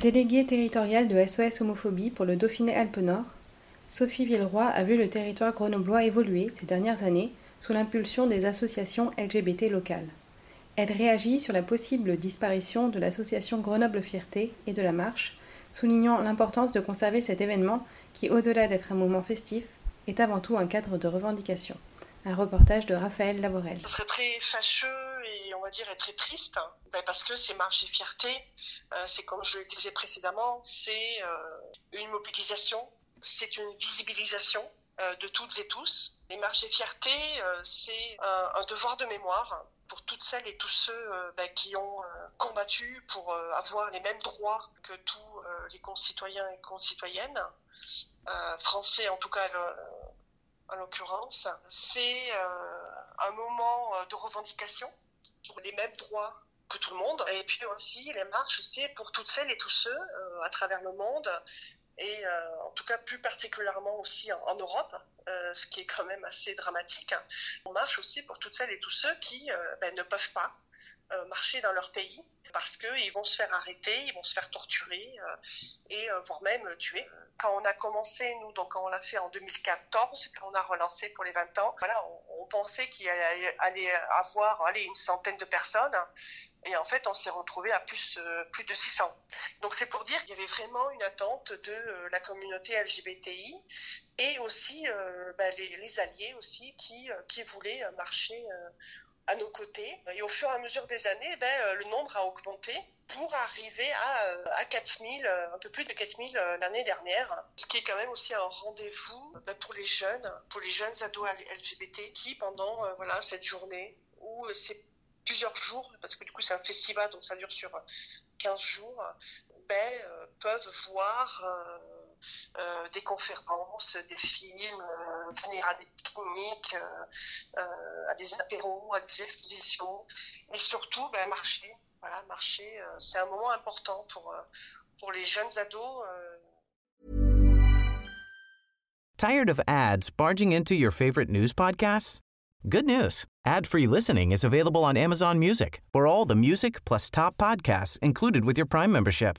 Déléguée territoriale de SOS Homophobie pour le Dauphiné-Alpes-Nord, Sophie Villeroy a vu le territoire grenoblois évoluer ces dernières années sous l'impulsion des associations LGBT locales. Elle réagit sur la possible disparition de l'association Grenoble Fierté et de la Marche, soulignant l'importance de conserver cet événement qui, au-delà d'être un moment festif, est avant tout un cadre de revendication. Un reportage de Raphaël Laborel. Ce serait très fâcheux va dire très triste hein. ben, parce que ces marches et fierté, euh, c'est comme je le disais précédemment, c'est euh, une mobilisation, c'est une visibilisation euh, de toutes et tous. Les marches et fierté, c'est un, devoir de mémoire pour toutes celles et tous ceux ben, qui ont combattu pour avoir les mêmes droits que tous les concitoyens et concitoyennes, français en tout cas en l'occurrence, c'est un moment de revendication les mêmes droits que tout le monde. Et puis aussi, les marches, c'est pour toutes celles et tous ceux euh, à travers le monde, et en tout cas plus particulièrement aussi en, Europe, ce qui est quand même assez dramatique. On marche aussi pour toutes celles et tous ceux qui ben, ne peuvent pas marcher dans leur pays parce qu'ils vont se faire arrêter, ils vont se faire torturer et voire même tuer quand on a commencé, nous, donc quand on l'a fait en 2014, quand on a relancé pour les 20 ans, voilà, on, pensait qu'il allait, avoir allez, une centaine de personnes. Et en fait, on s'est retrouvé à plus, euh, plus de 600. Donc c'est pour dire qu'il y avait vraiment une attente de euh, la communauté LGBTI et aussi euh, bah, les, alliés aussi qui, qui voulaient marcher à nos côtés. Et au fur et à mesure des années, ben, euh, le nombre a augmenté pour arriver à, euh, à 4000, euh, un peu plus de 4000 l'année dernière. Ce qui est quand même aussi un rendez-vous ben, pour les jeunes, pour les jeunes ados LGBT qui, pendant voilà, cette journée, ou c'est plusieurs jours, parce que du coup c'est un festival, donc ça dure sur 15 jours, ben, peuvent voir euh, des conférences, des films, euh, venir à des pique-niques, euh, à des apéros, à des expositions, et surtout ben, marcher. Voilà, marcher, c'est un moment important pour, pour les jeunes ados. Tired of ads barging into your favorite news podcasts? Good news. Ad-free listening is available on Amazon Music for all the music plus top podcasts included with your Prime membership.